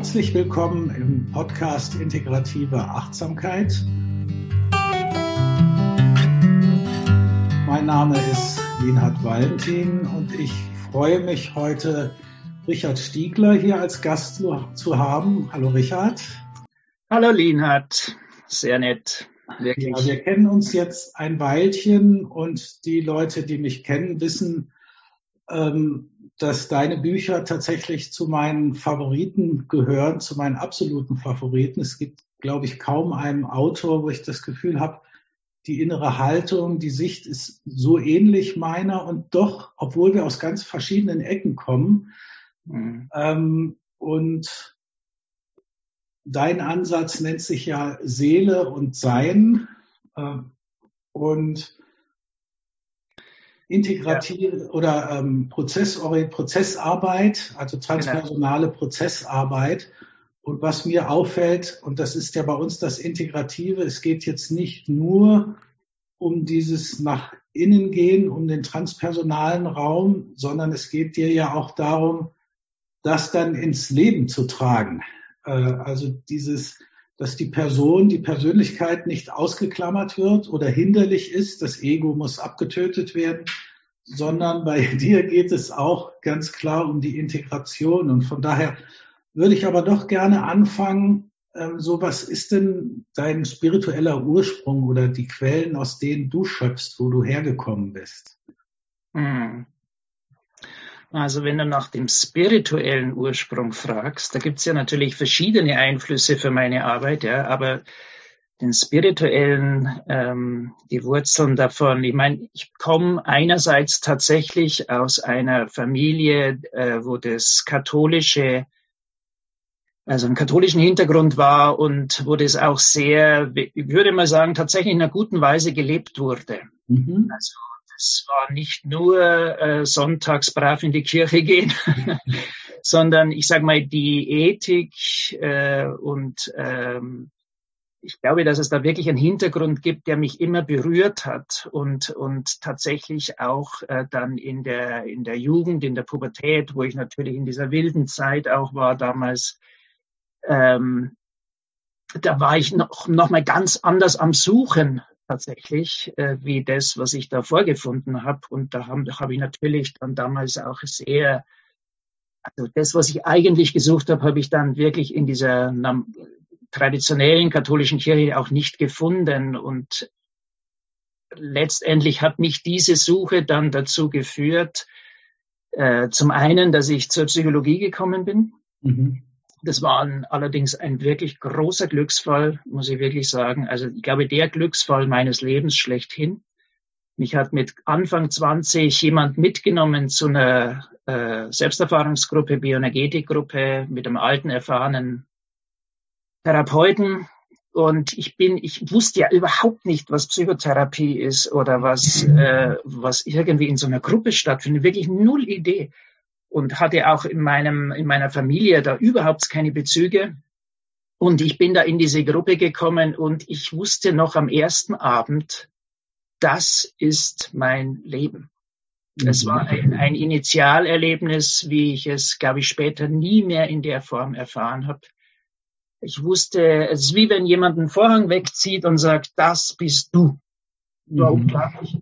Herzlich willkommen im Podcast Integrative Achtsamkeit. Mein Name ist Linhard Valentin und ich freue mich heute, Richard Stiegler hier als Gast zu haben. Hallo Richard. Hallo Linhard, sehr nett. Wirklich. Ja, wir kennen uns jetzt ein Weilchen und die Leute, die mich kennen, wissen, ähm, dass deine Bücher tatsächlich zu meinen Favoriten gehören, zu meinen absoluten Favoriten. Es gibt, glaube ich, kaum einen Autor, wo ich das Gefühl habe, die innere Haltung, die Sicht ist so ähnlich meiner und doch, obwohl wir aus ganz verschiedenen Ecken kommen. Mhm. Ähm, und dein Ansatz nennt sich ja Seele und Sein. Äh, und integrative ja. oder ähm, Prozessori Prozessarbeit, also transpersonale genau. Prozessarbeit. Und was mir auffällt, und das ist ja bei uns das Integrative, es geht jetzt nicht nur um dieses nach innen gehen, um den transpersonalen Raum, sondern es geht dir ja auch darum, das dann ins Leben zu tragen. Äh, also dieses dass die Person, die Persönlichkeit nicht ausgeklammert wird oder hinderlich ist. Das Ego muss abgetötet werden, sondern bei dir geht es auch ganz klar um die Integration. Und von daher würde ich aber doch gerne anfangen, ähm, so was ist denn dein spiritueller Ursprung oder die Quellen, aus denen du schöpfst, wo du hergekommen bist? Hm. Also wenn du nach dem spirituellen Ursprung fragst, da gibt's ja natürlich verschiedene Einflüsse für meine Arbeit, ja, aber den spirituellen, ähm, die Wurzeln davon. Ich meine, ich komme einerseits tatsächlich aus einer Familie, äh, wo das katholische, also einen katholischen Hintergrund war und wo das auch sehr, ich würde mal sagen, tatsächlich in einer guten Weise gelebt wurde. Mhm. Also es war nicht nur äh, sonntags brav in die Kirche gehen, sondern ich sage mal die Ethik äh, und ähm, ich glaube, dass es da wirklich einen Hintergrund gibt, der mich immer berührt hat und, und tatsächlich auch äh, dann in der, in der Jugend, in der Pubertät, wo ich natürlich in dieser wilden Zeit auch war damals, ähm, da war ich noch, noch mal ganz anders am Suchen tatsächlich, äh, wie das, was ich da vorgefunden habe. Und da habe hab ich natürlich dann damals auch sehr, also das, was ich eigentlich gesucht habe, habe ich dann wirklich in dieser traditionellen katholischen Kirche auch nicht gefunden. Und letztendlich hat mich diese Suche dann dazu geführt, äh, zum einen, dass ich zur Psychologie gekommen bin. Mhm. Das war allerdings ein wirklich großer Glücksfall, muss ich wirklich sagen. Also ich glaube, der Glücksfall meines Lebens schlechthin. Mich hat mit Anfang 20 jemand mitgenommen zu einer äh, Selbsterfahrungsgruppe, Bioenergetikgruppe mit einem alten, erfahrenen Therapeuten. Und ich bin, ich wusste ja überhaupt nicht, was Psychotherapie ist oder was, äh, was irgendwie in so einer Gruppe stattfindet. Wirklich null Idee und hatte auch in meinem, in meiner Familie da überhaupt keine Bezüge. Und ich bin da in diese Gruppe gekommen und ich wusste noch am ersten Abend, das ist mein Leben. Es war ein, ein Initialerlebnis, wie ich es, glaube ich, später nie mehr in der Form erfahren habe. Ich wusste, es ist wie wenn jemand einen Vorhang wegzieht und sagt, das bist du. War mhm. unglaublich.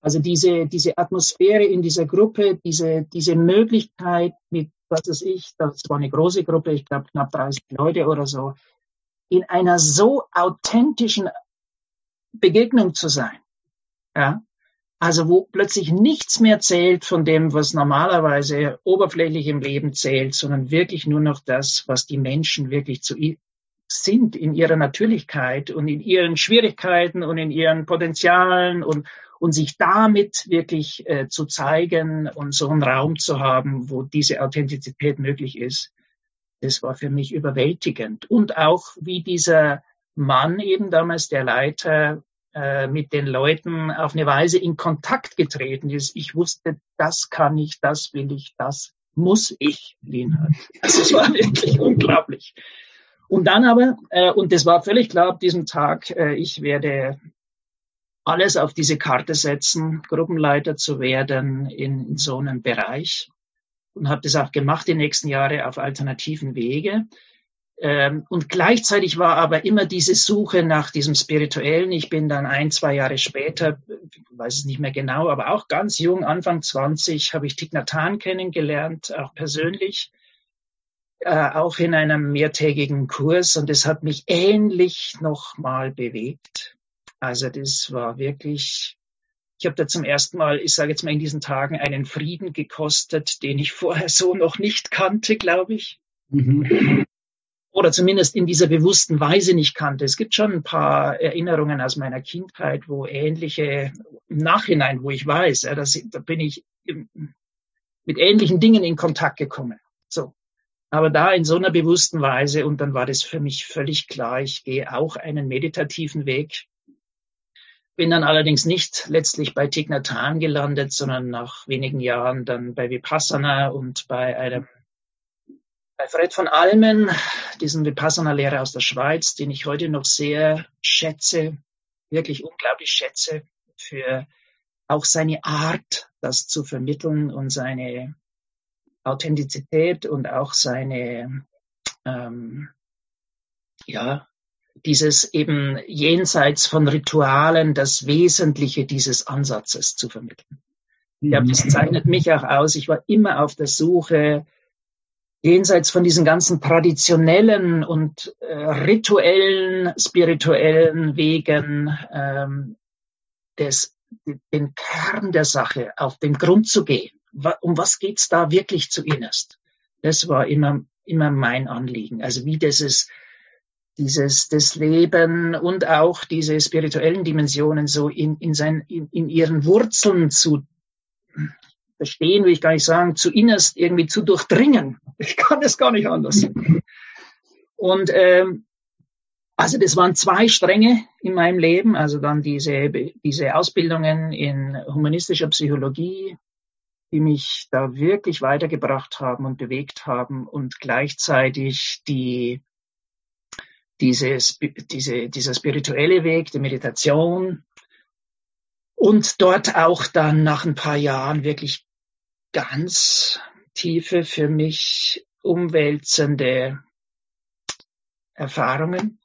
Also diese, diese Atmosphäre in dieser Gruppe, diese, diese Möglichkeit mit, was weiß ich, das war eine große Gruppe, ich glaube knapp 30 Leute oder so, in einer so authentischen Begegnung zu sein. Ja, also wo plötzlich nichts mehr zählt von dem, was normalerweise oberflächlich im Leben zählt, sondern wirklich nur noch das, was die Menschen wirklich zu sind in ihrer Natürlichkeit und in ihren Schwierigkeiten und in ihren Potenzialen und, und sich damit wirklich äh, zu zeigen und so einen Raum zu haben, wo diese Authentizität möglich ist, das war für mich überwältigend. Und auch wie dieser Mann eben damals, der Leiter, äh, mit den Leuten auf eine Weise in Kontakt getreten ist. Ich wusste, das kann ich, das will ich, das muss ich, Lina. Also es war wirklich unglaublich. Und dann aber, äh, und das war völlig klar ab diesem Tag, äh, ich werde alles auf diese Karte setzen, Gruppenleiter zu werden in, in so einem Bereich. Und habe das auch gemacht die nächsten Jahre auf alternativen Wege. Ähm, und gleichzeitig war aber immer diese Suche nach diesem Spirituellen. Ich bin dann ein, zwei Jahre später, weiß es nicht mehr genau, aber auch ganz jung, Anfang 20, habe ich Thich Nhat Hanh kennengelernt, auch persönlich, äh, auch in einem mehrtägigen Kurs. Und es hat mich ähnlich nochmal bewegt. Also das war wirklich, ich habe da zum ersten Mal, ich sage jetzt mal in diesen Tagen, einen Frieden gekostet, den ich vorher so noch nicht kannte, glaube ich. Mhm oder zumindest in dieser bewussten Weise nicht kannte. Es gibt schon ein paar Erinnerungen aus meiner Kindheit, wo ähnliche, im Nachhinein, wo ich weiß, ja, dass, da bin ich mit ähnlichen Dingen in Kontakt gekommen. So. Aber da in so einer bewussten Weise und dann war das für mich völlig klar, ich gehe auch einen meditativen Weg. Bin dann allerdings nicht letztlich bei Hanh gelandet, sondern nach wenigen Jahren dann bei Vipassana und bei einem bei Fred von Almen, diesem Vipassana-Lehrer aus der Schweiz, den ich heute noch sehr schätze, wirklich unglaublich schätze, für auch seine Art, das zu vermitteln und seine Authentizität und auch seine, ähm, ja, dieses eben jenseits von Ritualen, das Wesentliche dieses Ansatzes zu vermitteln. Ja, das mhm. zeichnet mich auch aus. Ich war immer auf der Suche jenseits von diesen ganzen traditionellen und äh, rituellen, spirituellen Wegen ähm, des, den Kern der Sache auf den Grund zu gehen. Um was geht's da wirklich zu innerst? Das war immer, immer mein Anliegen. Also wie dieses, dieses, das Leben und auch diese spirituellen Dimensionen so in, in, sein, in, in ihren Wurzeln zu verstehen, will ich gar nicht sagen, zu innerst irgendwie zu durchdringen. Ich kann es gar nicht anders. Und ähm, also das waren zwei Stränge in meinem Leben, also dann diese, diese Ausbildungen in humanistischer Psychologie, die mich da wirklich weitergebracht haben und bewegt haben und gleichzeitig die, diese, diese, dieser spirituelle Weg, die Meditation. Und dort auch dann nach ein paar Jahren wirklich ganz tiefe, für mich umwälzende Erfahrungen.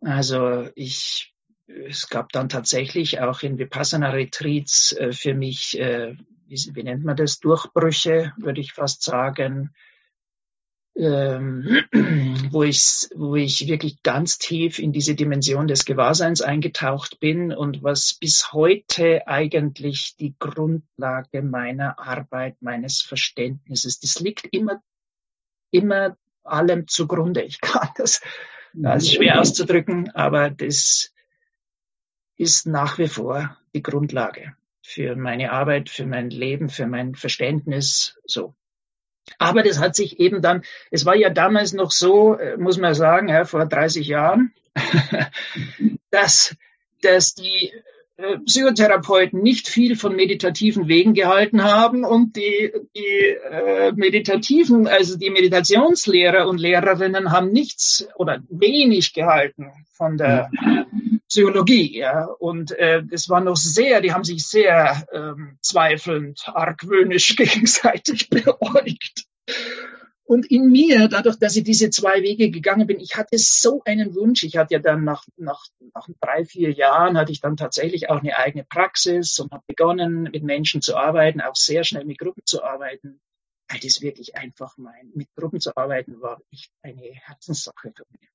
Also ich, es gab dann tatsächlich auch in Vipassana Retreats äh, für mich, äh, wie, wie nennt man das, Durchbrüche, würde ich fast sagen, ähm, wo ich, wo ich wirklich ganz tief in diese Dimension des Gewahrseins eingetaucht bin und was bis heute eigentlich die Grundlage meiner Arbeit, meines Verständnisses, das liegt immer, immer allem zugrunde. Ich kann das, das ist schwer auszudrücken, aber das ist nach wie vor die Grundlage für meine Arbeit, für mein Leben, für mein Verständnis, so. Aber das hat sich eben dann, es war ja damals noch so, äh, muss man sagen, ja, vor 30 Jahren, dass, dass die äh, Psychotherapeuten nicht viel von meditativen Wegen gehalten haben und die, die äh, meditativen, also die Meditationslehrer und Lehrerinnen haben nichts oder wenig gehalten von der Psychologie. Ja. Und äh, das war noch sehr, die haben sich sehr ähm, zweifelnd, argwöhnisch gegenseitig beäugt. Und in mir, dadurch, dass ich diese zwei Wege gegangen bin, ich hatte so einen Wunsch. Ich hatte ja dann nach, nach, nach drei, vier Jahren hatte ich dann tatsächlich auch eine eigene Praxis und habe begonnen, mit Menschen zu arbeiten, auch sehr schnell mit Gruppen zu arbeiten. Weil das wirklich einfach mein, mit Gruppen zu arbeiten war echt eine Herzenssache für mich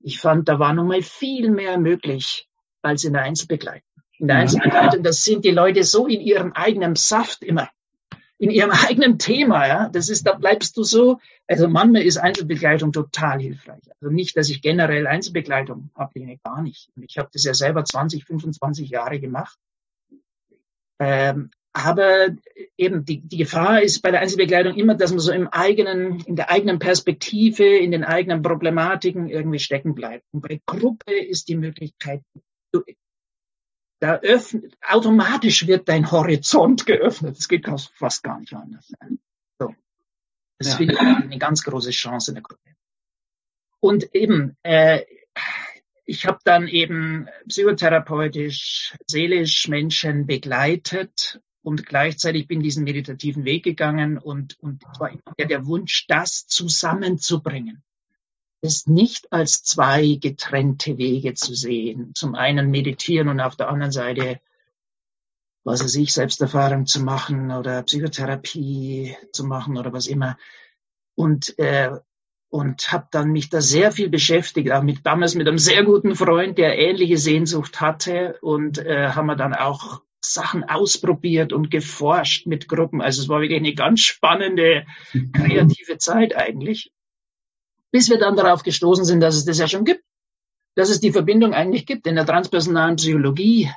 ich fand, da war noch mal viel mehr möglich als in der Einzelbegleitung. In der Einzelbegleitung, das sind die Leute so in ihrem eigenen Saft immer, in ihrem eigenen Thema, ja. Das ist, da bleibst du so. Also manchmal ist Einzelbegleitung total hilfreich. Also nicht, dass ich generell Einzelbegleitung ablehne, gar nicht. Ich habe das ja selber 20, 25 Jahre gemacht. Ähm, aber eben die, die Gefahr ist bei der Einzelbegleitung immer, dass man so im eigenen, in der eigenen Perspektive, in den eigenen Problematiken irgendwie stecken bleibt. Und bei Gruppe ist die Möglichkeit, du, da öffnet, automatisch wird dein Horizont geöffnet. Das geht fast gar nicht anders. So. Das ja. finde ich eine ganz große Chance in der Gruppe. Und eben, äh, ich habe dann eben psychotherapeutisch, seelisch Menschen begleitet und gleichzeitig bin diesen meditativen Weg gegangen und, und war immer der Wunsch, das zusammenzubringen. ist nicht als zwei getrennte Wege zu sehen. Zum einen meditieren und auf der anderen Seite, was weiß ich, Selbsterfahrung zu machen oder Psychotherapie zu machen oder was immer. Und, äh, und habe dann mich da sehr viel beschäftigt, auch mit damals mit einem sehr guten Freund, der ähnliche Sehnsucht hatte und äh, haben wir dann auch Sachen ausprobiert und geforscht mit Gruppen. Also es war wirklich eine ganz spannende, kreative Zeit eigentlich bis wir dann darauf gestoßen sind, dass es das ja schon gibt, dass es die Verbindung eigentlich gibt in der transpersonalen Psychologie.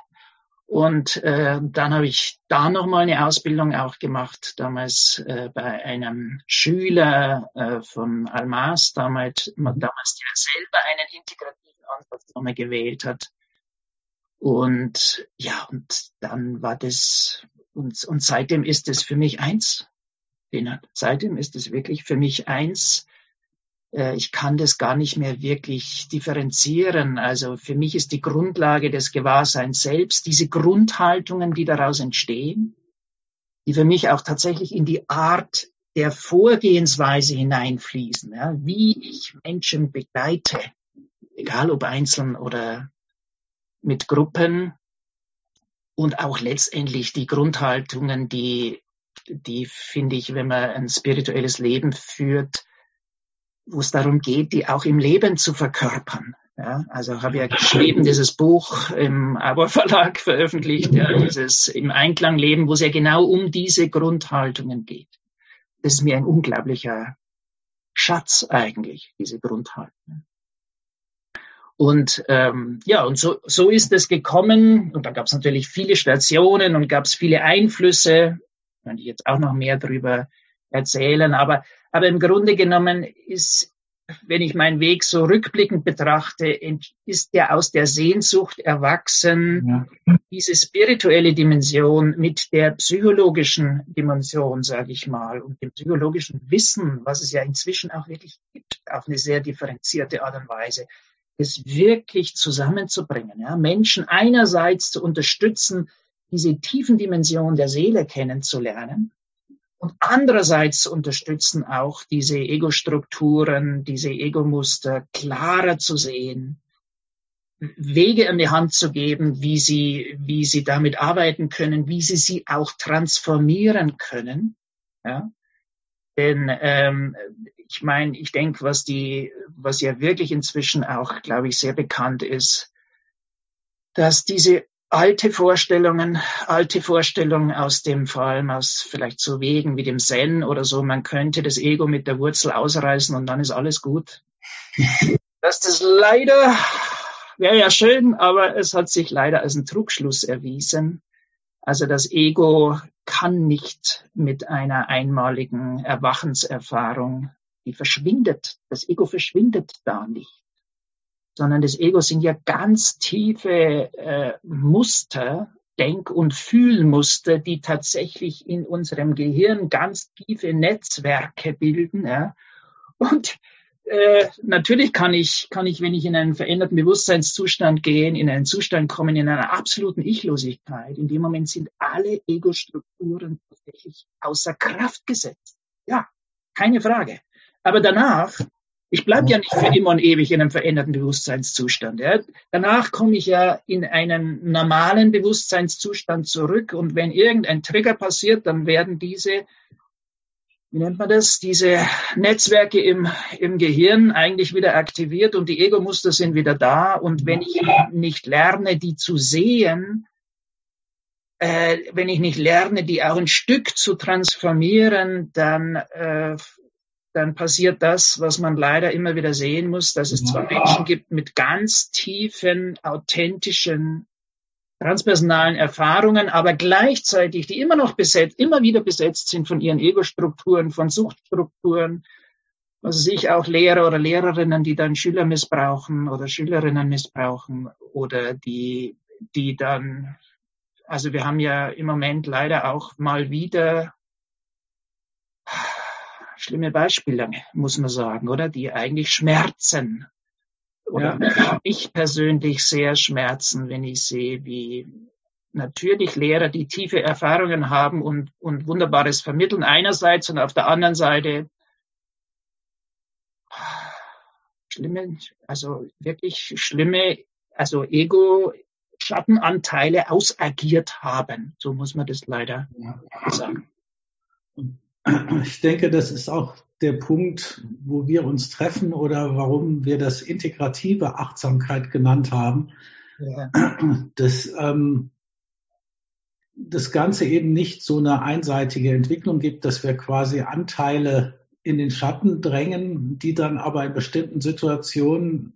Und äh, dann habe ich da nochmal eine Ausbildung auch gemacht, damals äh, bei einem Schüler äh, von Almas, damals, damals der selber einen integrativen Ansatz nochmal gewählt hat. Und ja, und dann war das, und, und seitdem ist es für mich eins. Seitdem ist es wirklich für mich eins, äh, ich kann das gar nicht mehr wirklich differenzieren. Also für mich ist die Grundlage des Gewahrseins selbst diese Grundhaltungen, die daraus entstehen, die für mich auch tatsächlich in die Art der Vorgehensweise hineinfließen, ja, wie ich Menschen begleite, egal ob einzeln oder mit Gruppen und auch letztendlich die Grundhaltungen, die, die finde ich, wenn man ein spirituelles Leben führt, wo es darum geht, die auch im Leben zu verkörpern. Ja, also habe ja geschrieben, dieses Buch im Abo Verlag veröffentlicht, ja, dieses im Einklang leben, wo es ja genau um diese Grundhaltungen geht. Das ist mir ein unglaublicher Schatz eigentlich, diese Grundhaltungen. Und ähm, ja, und so, so ist es gekommen. Und da gab es natürlich viele Stationen und gab es viele Einflüsse. Könnte ich jetzt auch noch mehr drüber erzählen. Aber aber im Grunde genommen ist, wenn ich meinen Weg so rückblickend betrachte, ist der aus der Sehnsucht erwachsen, ja. diese spirituelle Dimension mit der psychologischen Dimension, sage ich mal, und dem psychologischen Wissen, was es ja inzwischen auch wirklich gibt, auf eine sehr differenzierte Art und Weise, es wirklich zusammenzubringen, ja, Menschen einerseits zu unterstützen, diese tiefen Dimensionen der Seele kennenzulernen und andererseits unterstützen auch diese Ego-Strukturen, diese Ego-Muster klarer zu sehen, Wege in die Hand zu geben, wie sie, wie sie damit arbeiten können, wie sie sie auch transformieren können. Ja? Denn ähm, ich meine, ich denke, was die, was ja wirklich inzwischen auch, glaube ich, sehr bekannt ist, dass diese alte Vorstellungen, alte Vorstellungen aus dem, vor allem aus vielleicht so Wegen wie dem Zen oder so, man könnte das Ego mit der Wurzel ausreißen und dann ist alles gut. Dass das leider, wäre ja schön, aber es hat sich leider als ein Trugschluss erwiesen. Also das Ego kann nicht mit einer einmaligen Erwachenserfahrung, die verschwindet. Das Ego verschwindet da nicht sondern das Ego sind ja ganz tiefe äh, Muster, Denk- und Fühlmuster, die tatsächlich in unserem Gehirn ganz tiefe Netzwerke bilden. Ja. Und äh, natürlich kann ich, kann ich, wenn ich in einen veränderten Bewusstseinszustand gehe, in einen Zustand kommen, in einer absoluten Ichlosigkeit. In dem Moment sind alle Ego-Strukturen tatsächlich außer Kraft gesetzt. Ja, keine Frage. Aber danach ich bleibe ja nicht für immer und ewig in einem veränderten Bewusstseinszustand. Ja. Danach komme ich ja in einen normalen Bewusstseinszustand zurück und wenn irgendein Trigger passiert, dann werden diese, wie nennt man das, diese Netzwerke im, im Gehirn eigentlich wieder aktiviert und die Ego-Muster sind wieder da. Und wenn ich nicht lerne, die zu sehen, äh, wenn ich nicht lerne, die auch ein Stück zu transformieren, dann äh, dann passiert das, was man leider immer wieder sehen muss, dass es zwar Menschen gibt mit ganz tiefen, authentischen, transpersonalen Erfahrungen, aber gleichzeitig, die immer noch besetzt, immer wieder besetzt sind von ihren Ego-Strukturen, von Suchtstrukturen, also sich auch Lehrer oder Lehrerinnen, die dann Schüler missbrauchen oder Schülerinnen missbrauchen oder die, die dann, also wir haben ja im Moment leider auch mal wieder schlimme Beispiele, muss man sagen, oder? Die eigentlich schmerzen. Oder ja. ich persönlich sehr schmerzen, wenn ich sehe, wie natürlich Lehrer, die tiefe Erfahrungen haben und, und Wunderbares vermitteln einerseits und auf der anderen Seite schlimme, also wirklich schlimme, also Ego, Schattenanteile ausagiert haben. So muss man das leider ja. sagen. Ich denke, das ist auch der Punkt, wo wir uns treffen oder warum wir das integrative Achtsamkeit genannt haben. Ja. Das, ähm, das Ganze eben nicht so eine einseitige Entwicklung gibt, dass wir quasi Anteile in den Schatten drängen, die dann aber in bestimmten Situationen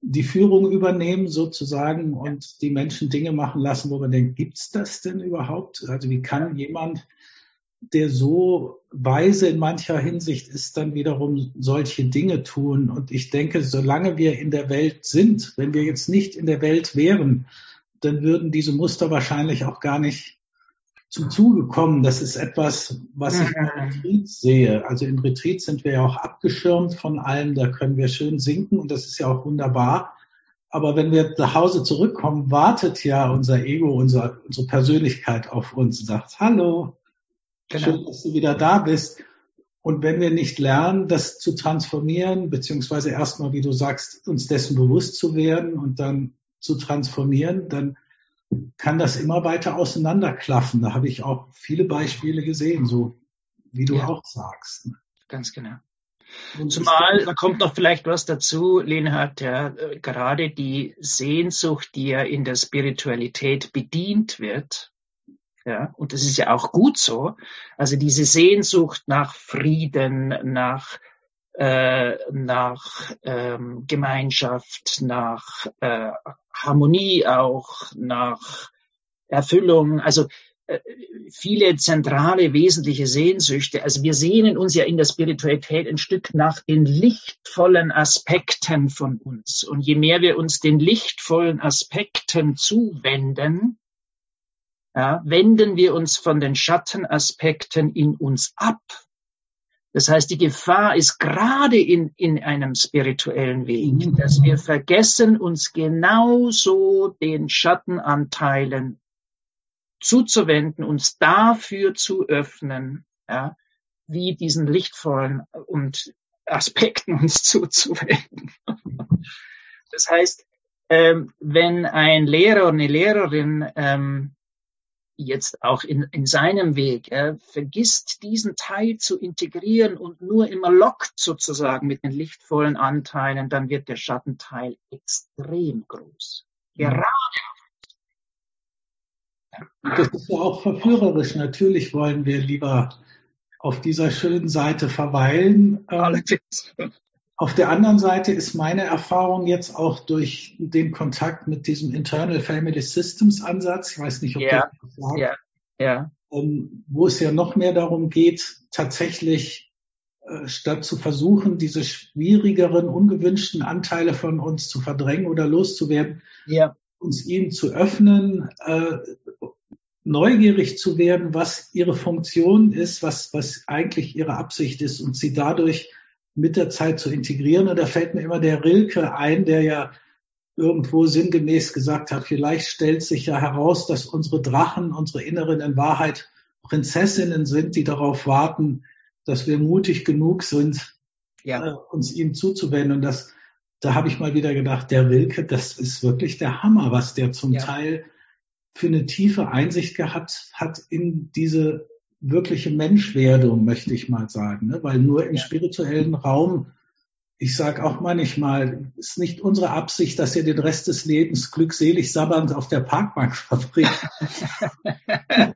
die Führung übernehmen sozusagen und die Menschen Dinge machen lassen, wo man denkt, gibt's das denn überhaupt? Also wie kann jemand, der so weise in mancher Hinsicht ist, dann wiederum solche Dinge tun? Und ich denke, solange wir in der Welt sind, wenn wir jetzt nicht in der Welt wären, dann würden diese Muster wahrscheinlich auch gar nicht zum Zuge kommen. Das ist etwas, was ich in Retreat sehe. Also im Retreat sind wir ja auch abgeschirmt von allem, da können wir schön sinken und das ist ja auch wunderbar. Aber wenn wir nach Hause zurückkommen, wartet ja unser Ego, unser, unsere Persönlichkeit auf uns und sagt, hallo, genau. schön, dass du wieder da bist. Und wenn wir nicht lernen, das zu transformieren, beziehungsweise erstmal, wie du sagst, uns dessen bewusst zu werden und dann zu transformieren, dann kann das immer weiter auseinanderklaffen. Da habe ich auch viele Beispiele gesehen, so wie du ja. auch sagst. Ganz genau. Und Zumal, da kommt noch vielleicht was dazu, Lenhard, ja, äh, gerade die Sehnsucht, die ja in der Spiritualität bedient wird, ja, und das ist ja auch gut so, also diese Sehnsucht nach Frieden, nach äh, nach ähm, Gemeinschaft, nach äh, Harmonie auch, nach Erfüllung, also äh, viele zentrale, wesentliche Sehnsüchte. Also wir sehnen uns ja in der Spiritualität ein Stück nach den lichtvollen Aspekten von uns. Und je mehr wir uns den lichtvollen Aspekten zuwenden, ja, wenden wir uns von den Schattenaspekten in uns ab das heißt, die Gefahr ist gerade in, in einem spirituellen Weg, dass wir vergessen, uns genauso den Schattenanteilen zuzuwenden, uns dafür zu öffnen, ja, wie diesen lichtvollen und Aspekten uns zuzuwenden. Das heißt, ähm, wenn ein Lehrer oder eine Lehrerin ähm, jetzt auch in, in seinem Weg. Er vergisst diesen Teil zu integrieren und nur immer lockt sozusagen mit den lichtvollen Anteilen, dann wird der Schattenteil extrem groß. Gerade. Das ist ja auch verführerisch. Natürlich wollen wir lieber auf dieser schönen Seite verweilen. Ähm, Allerdings. Auf der anderen Seite ist meine Erfahrung jetzt auch durch den Kontakt mit diesem Internal Family Systems Ansatz, ich weiß nicht, ob ja, das sagt, ja. Ähm, wo es ja noch mehr darum geht, tatsächlich äh, statt zu versuchen, diese schwierigeren, ungewünschten Anteile von uns zu verdrängen oder loszuwerden, ja. uns ihnen zu öffnen, äh, neugierig zu werden, was ihre Funktion ist, was, was eigentlich ihre Absicht ist und sie dadurch mit der Zeit zu integrieren. Und da fällt mir immer der Rilke ein, der ja irgendwo sinngemäß gesagt hat, vielleicht stellt sich ja heraus, dass unsere Drachen, unsere Inneren in Wahrheit Prinzessinnen sind, die darauf warten, dass wir mutig genug sind, ja. äh, uns ihm zuzuwenden. Und das, da habe ich mal wieder gedacht, der Rilke, das ist wirklich der Hammer, was der zum ja. Teil für eine tiefe Einsicht gehabt hat in diese wirkliche Menschwerdung, möchte ich mal sagen. Ne? Weil nur im spirituellen Raum, ich sage auch manchmal, ist nicht unsere Absicht, dass ihr den Rest des Lebens glückselig sabbernd auf der Parkbank verbringt.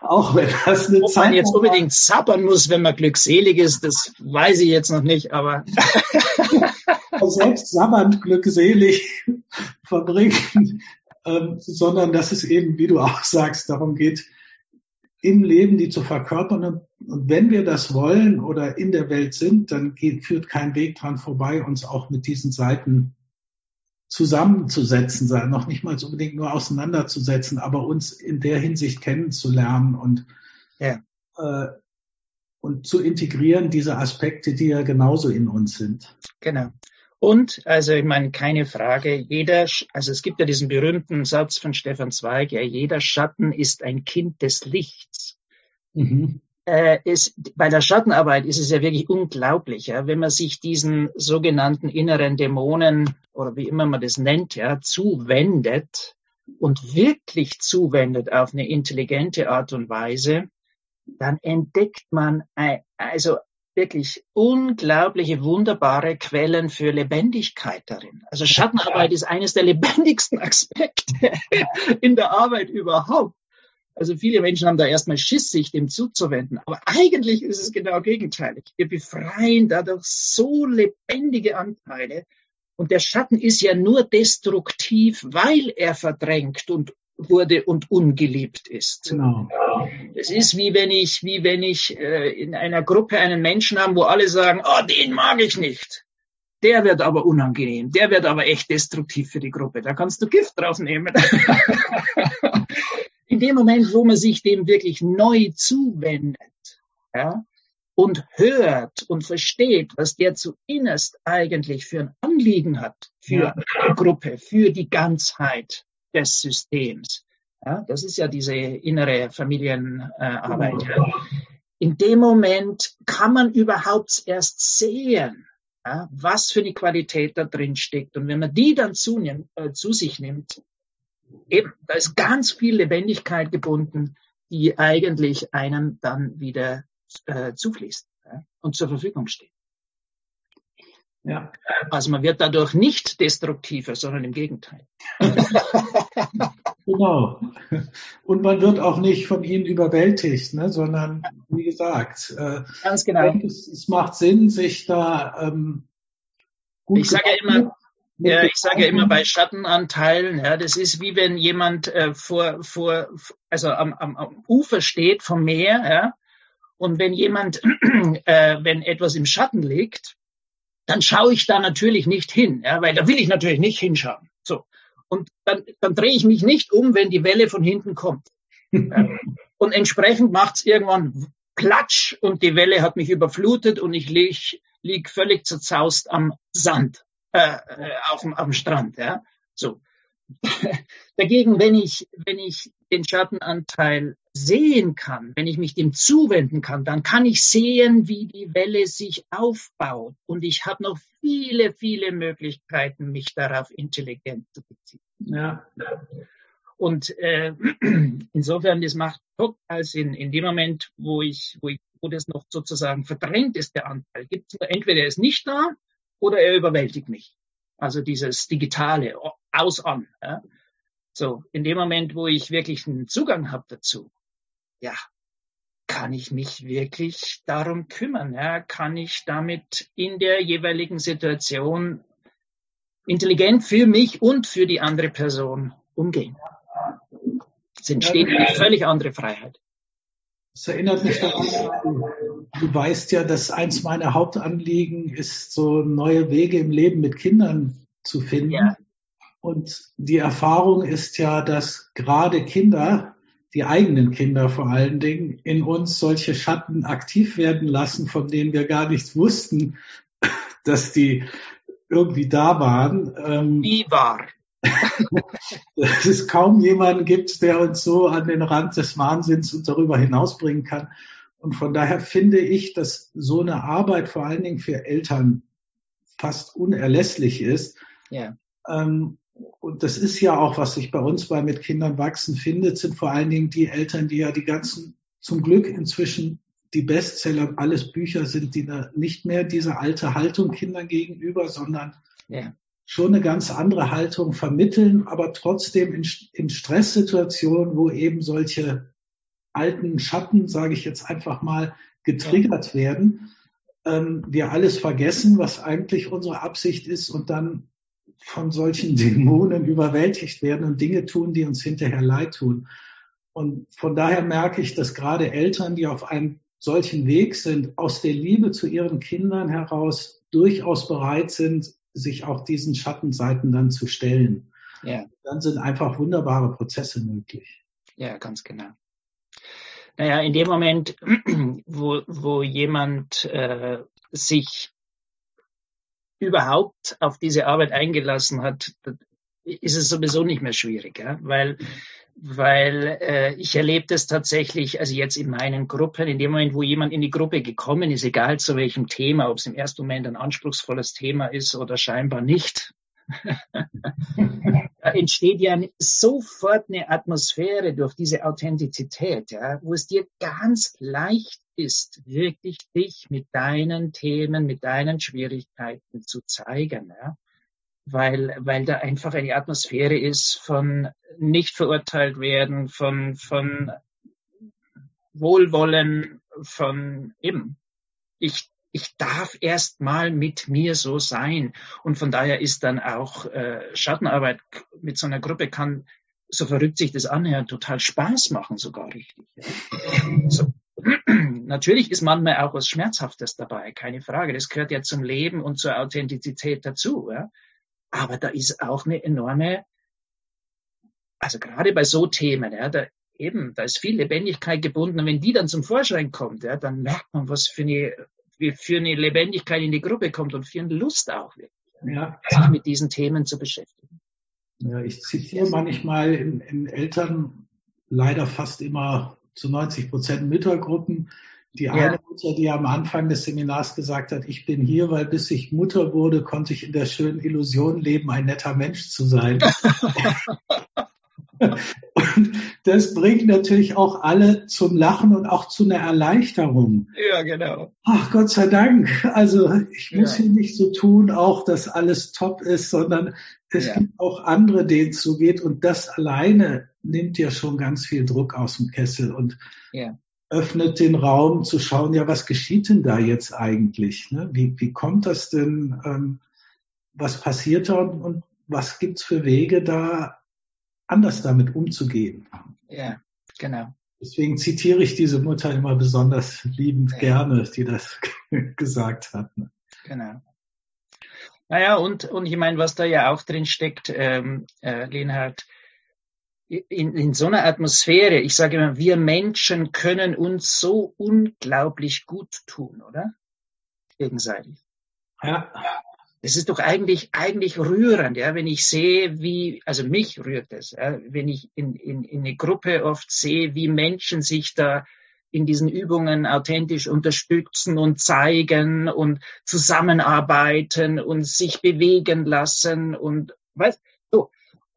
auch wenn das eine Ob Zeit man jetzt unbedingt sabbern muss, wenn man glückselig ist, das weiß ich jetzt noch nicht, aber selbst sabbernd glückselig verbringen, ähm, sondern dass es eben, wie du auch sagst, darum geht, im Leben die zu verkörpern. Und wenn wir das wollen oder in der Welt sind, dann geht, führt kein Weg dran vorbei, uns auch mit diesen Seiten zusammenzusetzen, noch nicht mal unbedingt nur auseinanderzusetzen, aber uns in der Hinsicht kennenzulernen und, ja. äh, und zu integrieren, diese Aspekte, die ja genauso in uns sind. Genau. Und, also ich meine, keine Frage, jeder, also es gibt ja diesen berühmten Satz von Stefan Zweig, ja, jeder Schatten ist ein Kind des Lichts. Mhm. äh, es, bei der Schattenarbeit ist es ja wirklich unglaublich, ja, wenn man sich diesen sogenannten inneren Dämonen oder wie immer man das nennt, ja, zuwendet und wirklich zuwendet auf eine intelligente Art und Weise, dann entdeckt man also wirklich unglaubliche, wunderbare Quellen für Lebendigkeit darin. Also Schattenarbeit ist eines der lebendigsten Aspekte in der Arbeit überhaupt. Also viele Menschen haben da erstmal Schiss, sich dem zuzuwenden. Aber eigentlich ist es genau gegenteilig. Wir befreien dadurch so lebendige Anteile. Und der Schatten ist ja nur destruktiv, weil er verdrängt und wurde und ungeliebt ist. Genau. Es ist wie wenn ich, wie wenn ich äh, in einer Gruppe einen Menschen habe, wo alle sagen, oh, den mag ich nicht. Der wird aber unangenehm, der wird aber echt destruktiv für die Gruppe. Da kannst du Gift drauf nehmen. in dem Moment, wo man sich dem wirklich neu zuwendet, ja, und hört und versteht, was der zu innerst eigentlich für ein Anliegen hat, für ja. die Gruppe, für die Ganzheit des Systems. Ja, das ist ja diese innere Familienarbeit. Äh, ja. In dem Moment kann man überhaupt erst sehen, ja, was für eine Qualität da drin steckt. Und wenn man die dann zu, äh, zu sich nimmt, eben, da ist ganz viel Lebendigkeit gebunden, die eigentlich einem dann wieder äh, zufließt ja, und zur Verfügung steht. Ja. Also man wird dadurch nicht destruktiver, sondern im Gegenteil. genau. Und man wird auch nicht von ihnen überwältigt, ne, sondern wie gesagt, äh, ganz genau. Es, es macht Sinn, sich da ähm, gut ich sage ja immer, ja, ich sage ja immer bei Schattenanteilen, ja, das ist wie wenn jemand äh, vor, vor, also am, am, am Ufer steht vom Meer, ja, und wenn jemand, äh, wenn etwas im Schatten liegt, dann schaue ich da natürlich nicht hin, ja, weil da will ich natürlich nicht hinschauen. So. Und dann, dann drehe ich mich nicht um, wenn die Welle von hinten kommt. ja. Und entsprechend macht's irgendwann Klatsch und die Welle hat mich überflutet und ich lieg, lieg völlig zerzaust am Sand äh, äh, auf, dem Strand. Ja? So. Dagegen, wenn ich, wenn ich den Schattenanteil sehen kann, wenn ich mich dem zuwenden kann, dann kann ich sehen, wie die Welle sich aufbaut. Und ich habe noch viele, viele Möglichkeiten, mich darauf intelligent zu beziehen. Ja. Und äh, insofern, das macht total Sinn. In dem Moment, wo ich, wo ich, wo das noch sozusagen verdrängt ist, der Anteil, gibt es entweder er ist nicht da oder er überwältigt mich. Also dieses Digitale, aus an. Ja. So, in dem Moment, wo ich wirklich einen Zugang habe dazu, ja, kann ich mich wirklich darum kümmern? Ja? Kann ich damit in der jeweiligen Situation intelligent für mich und für die andere Person umgehen? Es entsteht eine völlig andere Freiheit. Das erinnert mich daran, du weißt ja, dass eins meiner Hauptanliegen ist, so neue Wege im Leben mit Kindern zu finden. Ja. Und die Erfahrung ist ja, dass gerade Kinder, die eigenen Kinder vor allen Dingen, in uns solche Schatten aktiv werden lassen, von denen wir gar nichts wussten, dass die irgendwie da waren. Ähm, Wie war? dass es kaum jemanden gibt, der uns so an den Rand des Wahnsinns und darüber hinausbringen kann. Und von daher finde ich, dass so eine Arbeit vor allen Dingen für Eltern fast unerlässlich ist. Ja. Ähm, und das ist ja auch, was sich bei uns bei mit Kindern wachsen findet, sind vor allen Dingen die Eltern, die ja die ganzen, zum Glück inzwischen die Bestseller, alles Bücher sind, die nicht mehr diese alte Haltung Kindern gegenüber, sondern ja. schon eine ganz andere Haltung vermitteln, aber trotzdem in, in Stresssituationen, wo eben solche alten Schatten, sage ich jetzt einfach mal, getriggert werden, ähm, wir alles vergessen, was eigentlich unsere Absicht ist und dann von solchen Dämonen überwältigt werden und Dinge tun, die uns hinterher leid tun. Und von daher merke ich, dass gerade Eltern, die auf einem solchen Weg sind, aus der Liebe zu ihren Kindern heraus durchaus bereit sind, sich auch diesen Schattenseiten dann zu stellen. Ja. Dann sind einfach wunderbare Prozesse möglich. Ja, ganz genau. Naja, in dem Moment, wo, wo jemand äh, sich überhaupt auf diese Arbeit eingelassen hat, ist es sowieso nicht mehr schwierig, ja? weil weil äh, ich erlebe das tatsächlich, also jetzt in meinen Gruppen, in dem Moment, wo jemand in die Gruppe gekommen ist, egal zu welchem Thema, ob es im ersten Moment ein anspruchsvolles Thema ist oder scheinbar nicht, entsteht ja sofort eine Atmosphäre durch diese Authentizität, ja, wo es dir ganz leicht ist, wirklich dich mit deinen Themen, mit deinen Schwierigkeiten zu zeigen. Ja weil, weil da einfach eine Atmosphäre ist von nicht verurteilt werden, von, von Wohlwollen, von eben, ich, ich darf erst mal mit mir so sein. Und von daher ist dann auch äh, Schattenarbeit mit so einer Gruppe kann, so verrückt sich das anhört, total Spaß machen, sogar richtig. So. Natürlich ist manchmal auch was Schmerzhaftes dabei, keine Frage. Das gehört ja zum Leben und zur Authentizität dazu. Ja. Aber da ist auch eine enorme, also gerade bei so Themen, ja, da eben, da ist viel Lebendigkeit gebunden. Und wenn die dann zum Vorschein kommt, ja, dann merkt man, was für eine, für eine Lebendigkeit in die Gruppe kommt und für eine Lust auch wirklich, ja. sich mit diesen Themen zu beschäftigen. Ja, ich zitiere manchmal in, in Eltern leider fast immer zu 90 Prozent Müttergruppen, die ja. eine Mutter, die am Anfang des Seminars gesagt hat, ich bin hier, weil bis ich Mutter wurde, konnte ich in der schönen Illusion leben, ein netter Mensch zu sein. und das bringt natürlich auch alle zum Lachen und auch zu einer Erleichterung. Ja, genau. Ach Gott sei Dank. Also ich muss ja. hier nicht so tun, auch dass alles top ist, sondern es ja. gibt auch andere, denen es so geht. Und das alleine nimmt ja schon ganz viel Druck aus dem Kessel. Und ja öffnet den Raum zu schauen, ja, was geschieht denn da jetzt eigentlich? Ne? Wie, wie kommt das denn? Ähm, was passiert da und was gibt's für Wege, da anders damit umzugehen? Ja, genau. Deswegen zitiere ich diese Mutter immer besonders liebend ja. gerne, die das gesagt hat. Genau. Naja, und, und ich meine, was da ja auch drin steckt, ähm, äh, Lenhard, in, in so einer Atmosphäre, ich sage immer, wir Menschen können uns so unglaublich gut tun, oder? Gegenseitig. Ja. Das ist doch eigentlich, eigentlich rührend, ja, wenn ich sehe, wie, also mich rührt es, ja, wenn ich in, in, in eine Gruppe oft sehe, wie Menschen sich da in diesen Übungen authentisch unterstützen und zeigen und zusammenarbeiten und sich bewegen lassen und, weißt,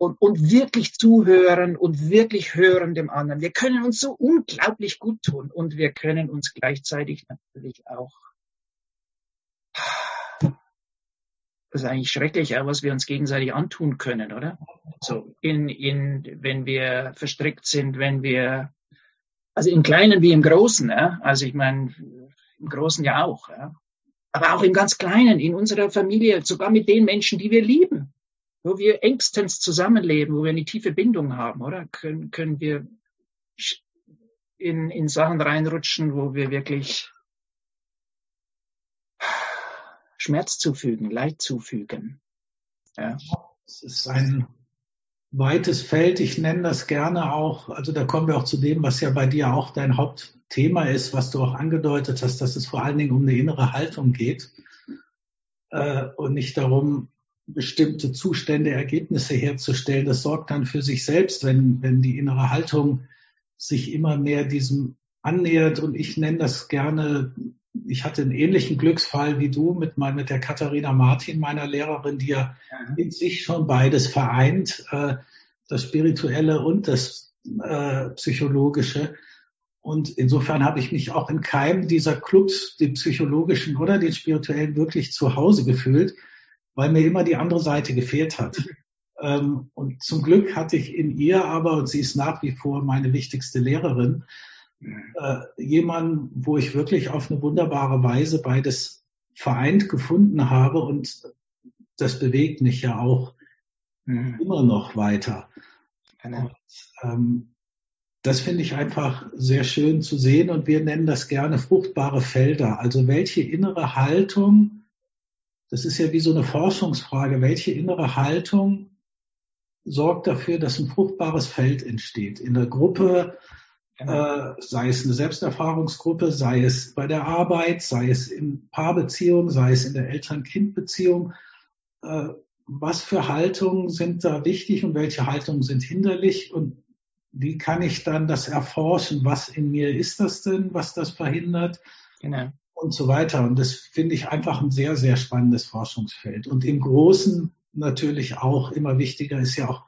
und, und wirklich zuhören und wirklich hören dem anderen. Wir können uns so unglaublich gut tun und wir können uns gleichzeitig natürlich auch das ist eigentlich schrecklich, was wir uns gegenseitig antun können, oder? So in, in, wenn wir verstrickt sind, wenn wir, also im Kleinen wie im Großen, ja? also ich meine, im Großen ja auch, ja? aber auch im ganz Kleinen, in unserer Familie, sogar mit den Menschen, die wir lieben wo wir engstens zusammenleben, wo wir eine tiefe Bindung haben, oder? Können, können wir in, in Sachen reinrutschen, wo wir wirklich Schmerz zufügen, Leid zufügen. Ja. Es ist ein weites Feld. Ich nenne das gerne auch, also da kommen wir auch zu dem, was ja bei dir auch dein Hauptthema ist, was du auch angedeutet hast, dass es vor allen Dingen um eine innere Haltung geht äh, und nicht darum, bestimmte Zustände, Ergebnisse herzustellen. Das sorgt dann für sich selbst, wenn, wenn die innere Haltung sich immer mehr diesem annähert. Und ich nenne das gerne, ich hatte einen ähnlichen Glücksfall wie du mit, mein, mit der Katharina Martin, meiner Lehrerin, die ja, in sich schon beides vereint, äh, das Spirituelle und das äh, Psychologische. Und insofern habe ich mich auch in keinem dieser Clubs, den psychologischen oder den spirituellen, wirklich zu Hause gefühlt weil mir immer die andere Seite gefehlt hat. Ähm, und zum Glück hatte ich in ihr aber, und sie ist nach wie vor meine wichtigste Lehrerin, äh, jemanden, wo ich wirklich auf eine wunderbare Weise beides vereint gefunden habe und das bewegt mich ja auch mhm. immer noch weiter. Und, ähm, das finde ich einfach sehr schön zu sehen und wir nennen das gerne fruchtbare Felder. Also welche innere Haltung das ist ja wie so eine Forschungsfrage. Welche innere Haltung sorgt dafür, dass ein fruchtbares Feld entsteht? In der Gruppe, genau. äh, sei es eine Selbsterfahrungsgruppe, sei es bei der Arbeit, sei es in Paarbeziehung, sei es in der Eltern-Kind-Beziehung. Äh, was für Haltungen sind da wichtig und welche Haltungen sind hinderlich? Und wie kann ich dann das erforschen? Was in mir ist das denn, was das verhindert? Genau. Und so weiter. Und das finde ich einfach ein sehr, sehr spannendes Forschungsfeld. Und im Großen natürlich auch immer wichtiger ist ja auch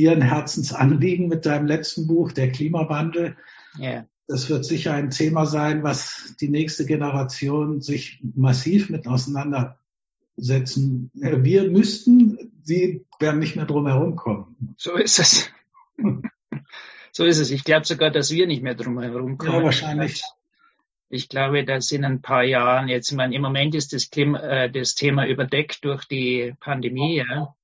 dir ein Herzensanliegen mit deinem letzten Buch, der Klimawandel. Yeah. Das wird sicher ein Thema sein, was die nächste Generation sich massiv mit auseinandersetzen. Wir müssten, sie werden nicht mehr drum herum kommen. So ist es. so ist es. Ich glaube sogar, dass wir nicht mehr drum herum kommen. Ja, wahrscheinlich. Ich glaube, dass in ein paar Jahren jetzt, ich meine, im Moment ist das, Klima, äh, das Thema überdeckt durch die Pandemie, ja.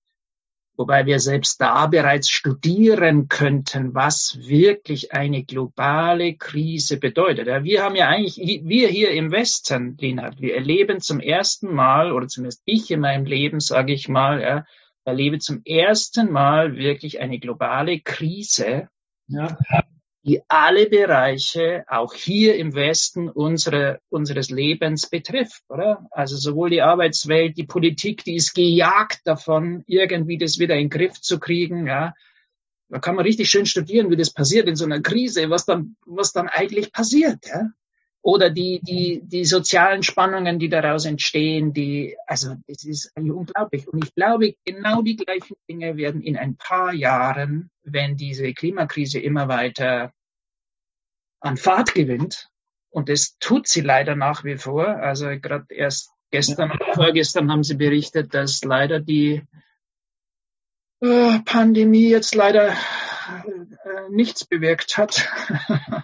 Wobei wir selbst da bereits studieren könnten, was wirklich eine globale Krise bedeutet. Ja, wir haben ja eigentlich, wir hier im Westen, Linhard, wir erleben zum ersten Mal, oder zumindest ich in meinem Leben, sage ich mal, ja, erlebe zum ersten Mal wirklich eine globale Krise, ja. Die alle Bereiche, auch hier im Westen, unsere, unseres Lebens betrifft, oder? Also sowohl die Arbeitswelt, die Politik, die ist gejagt davon, irgendwie das wieder in den Griff zu kriegen, ja. Da kann man richtig schön studieren, wie das passiert in so einer Krise, was dann, was dann eigentlich passiert, ja oder die, die, die sozialen Spannungen, die daraus entstehen, die, also es ist unglaublich. Und ich glaube, genau die gleichen Dinge werden in ein paar Jahren, wenn diese Klimakrise immer weiter an Fahrt gewinnt, und das tut sie leider nach wie vor, also gerade erst gestern vorgestern haben sie berichtet, dass leider die äh, Pandemie jetzt leider äh, nichts bewirkt hat.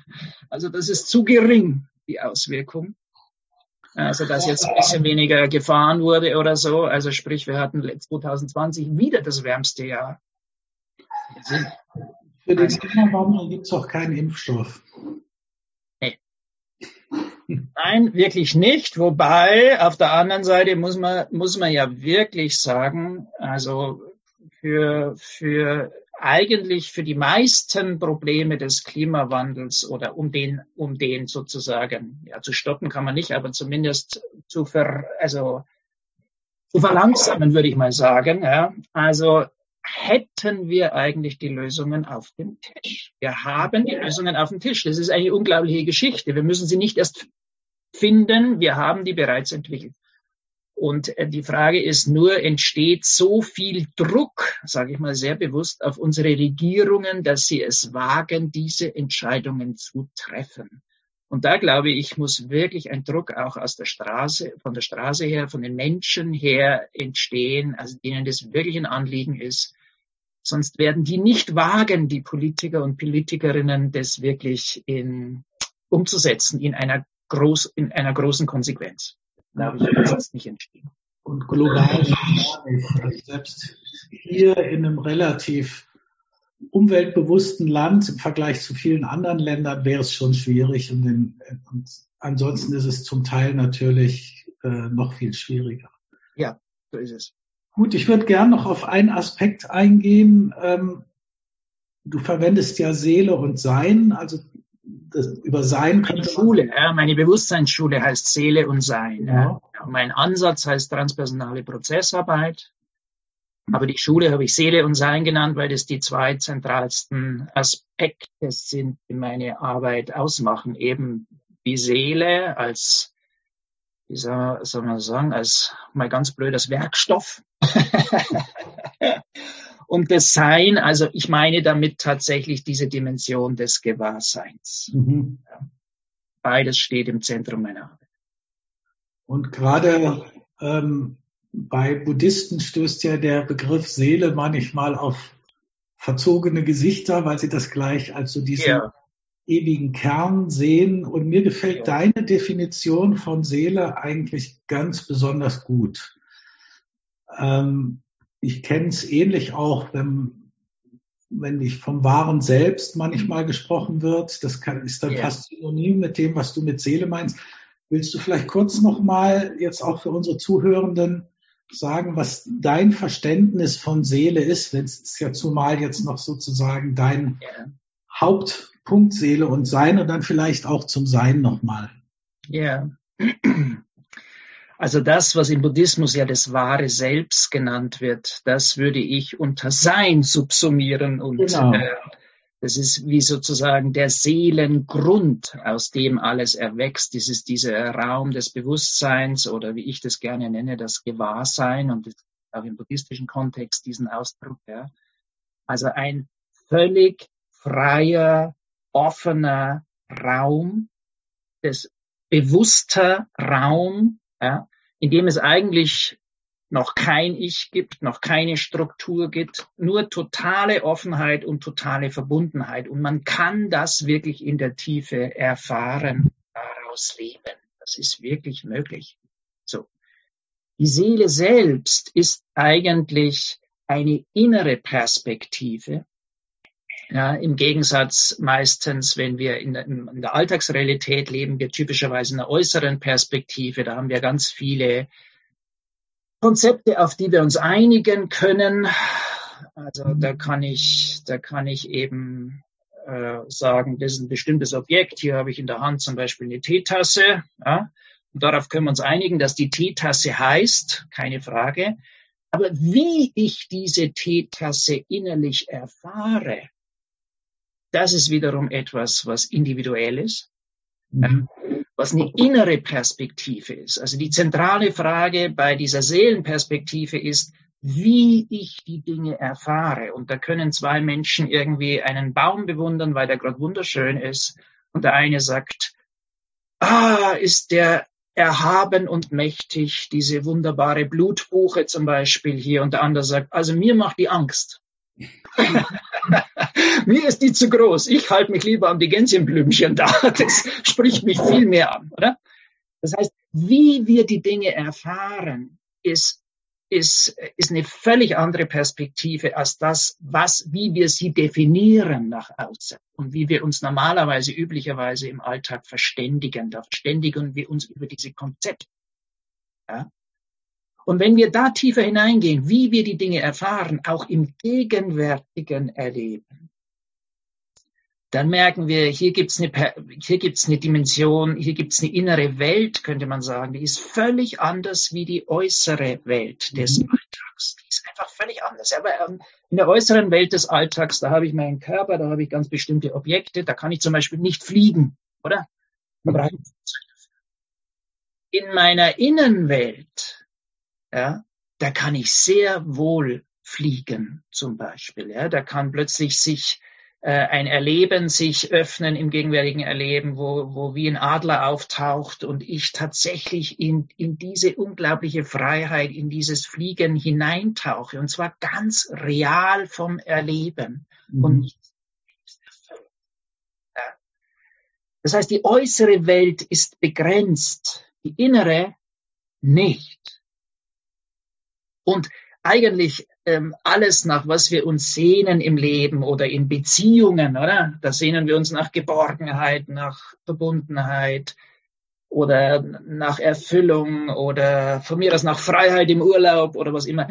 also das ist zu gering die Auswirkung. Also dass jetzt ein bisschen weniger gefahren wurde oder so. Also sprich, wir hatten 2020 wieder das wärmste Jahr. Für den Klimawandel gibt es auch keinen Impfstoff. Nein, wirklich nicht. Wobei, auf der anderen Seite muss man, muss man ja wirklich sagen, also für, für eigentlich für die meisten Probleme des Klimawandels oder um den, um den sozusagen, ja, zu stoppen kann man nicht, aber zumindest zu ver, also, zu verlangsamen, würde ich mal sagen, ja. Also, hätten wir eigentlich die Lösungen auf dem Tisch. Wir haben die Lösungen auf dem Tisch. Das ist eine unglaubliche Geschichte. Wir müssen sie nicht erst finden, wir haben die bereits entwickelt. Und äh, die Frage ist nur, entsteht so viel Druck, sage ich mal sehr bewusst, auf unsere Regierungen, dass sie es wagen, diese Entscheidungen zu treffen. Und da glaube ich, muss wirklich ein Druck auch aus der Straße, von der Straße her, von den Menschen her entstehen, also denen das wirklich ein Anliegen ist. Sonst werden die nicht wagen, die Politiker und Politikerinnen, das wirklich in, umzusetzen in einer, groß, in einer großen Konsequenz glaube ich, wird sonst nicht entstehen. Und global. Also selbst hier in einem relativ umweltbewussten Land im Vergleich zu vielen anderen Ländern wäre es schon schwierig und, in, und ansonsten ist es zum Teil natürlich äh, noch viel schwieriger. Ja, so ist es. Gut, ich würde gern noch auf einen Aspekt eingehen. Ähm, du verwendest ja Seele und Sein, also das, über Sein meine Schule, ja, meine Bewusstseinsschule heißt Seele und Sein. Ja. Ja. Mein Ansatz heißt transpersonale Prozessarbeit. Aber die Schule habe ich Seele und Sein genannt, weil das die zwei zentralsten Aspekte sind, die meine Arbeit ausmachen. Eben die Seele als, wie soll man sagen, als mal ganz blödes Werkstoff. und das Sein, also ich meine damit tatsächlich diese Dimension des Gewahrseins. Mhm. Beides steht im Zentrum meiner Arbeit. Und gerade ähm, bei Buddhisten stößt ja der Begriff Seele manchmal auf verzogene Gesichter, weil sie das gleich als so diesen ja. ewigen Kern sehen. Und mir gefällt ja. deine Definition von Seele eigentlich ganz besonders gut. Ähm, ich kenne es ähnlich auch, wenn, wenn ich vom wahren Selbst manchmal gesprochen wird. Das kann, ist dann ja. fast synonym mit dem, was du mit Seele meinst. Willst du vielleicht kurz nochmal jetzt auch für unsere Zuhörenden sagen, was dein Verständnis von Seele ist, wenn es ja zumal jetzt noch sozusagen dein ja. Hauptpunkt Seele und Sein und dann vielleicht auch zum Sein nochmal. Ja. Also das, was im Buddhismus ja das wahre Selbst genannt wird, das würde ich unter Sein subsumieren und genau. äh, Das ist wie sozusagen der Seelengrund, aus dem alles erwächst. Das ist dieser Raum des Bewusstseins oder wie ich das gerne nenne, das Gewahrsein und auch im buddhistischen Kontext diesen Ausdruck. Ja. Also ein völlig freier, offener Raum, des bewusster Raum, ja, in dem es eigentlich noch kein Ich gibt, noch keine Struktur gibt, nur totale Offenheit und totale Verbundenheit. Und man kann das wirklich in der Tiefe erfahren, daraus leben. Das ist wirklich möglich. So. Die Seele selbst ist eigentlich eine innere Perspektive. Ja, Im Gegensatz meistens, wenn wir in der, in der Alltagsrealität leben, wir typischerweise in einer äußeren Perspektive. Da haben wir ganz viele Konzepte, auf die wir uns einigen können. Also da kann ich, da kann ich eben äh, sagen, das ist ein bestimmtes Objekt. Hier habe ich in der Hand zum Beispiel eine Teetasse. Ja? Und darauf können wir uns einigen, dass die Teetasse heißt, keine Frage. Aber wie ich diese Teetasse innerlich erfahre, das ist wiederum etwas, was individuell ist. Mhm was eine innere Perspektive ist. Also die zentrale Frage bei dieser Seelenperspektive ist, wie ich die Dinge erfahre. Und da können zwei Menschen irgendwie einen Baum bewundern, weil der gerade wunderschön ist. Und der eine sagt, ah, ist der erhaben und mächtig, diese wunderbare Blutbuche zum Beispiel hier. Und der andere sagt, also mir macht die Angst. Mir ist die zu groß. Ich halte mich lieber an die Gänseblümchen da. Das spricht mich viel mehr an, oder? Das heißt, wie wir die Dinge erfahren, ist, ist, ist eine völlig andere Perspektive als das, was, wie wir sie definieren nach außen und wie wir uns normalerweise, üblicherweise im Alltag verständigen. Da verständigen wir uns über diese Konzepte. Ja? Und wenn wir da tiefer hineingehen, wie wir die Dinge erfahren, auch im gegenwärtigen Erleben, dann merken wir, hier gibt's eine, hier gibt's eine Dimension, hier gibt's eine innere Welt, könnte man sagen, die ist völlig anders wie die äußere Welt des mhm. Alltags. Die ist einfach völlig anders. Aber ähm, in der äußeren Welt des Alltags, da habe ich meinen Körper, da habe ich ganz bestimmte Objekte, da kann ich zum Beispiel nicht fliegen, oder? Mhm. In meiner Innenwelt, ja, da kann ich sehr wohl fliegen, zum Beispiel. Ja, da kann plötzlich sich äh, ein Erleben sich öffnen im gegenwärtigen Erleben, wo, wo wie ein Adler auftaucht und ich tatsächlich in, in diese unglaubliche Freiheit, in dieses Fliegen hineintauche und zwar ganz real vom Erleben mhm. und nicht. Das heißt, die äußere Welt ist begrenzt, die innere nicht. Und eigentlich ähm, alles nach was wir uns sehnen im Leben oder in Beziehungen, oder? Da sehnen wir uns nach Geborgenheit, nach Verbundenheit oder nach Erfüllung oder von mir aus nach Freiheit im Urlaub oder was immer.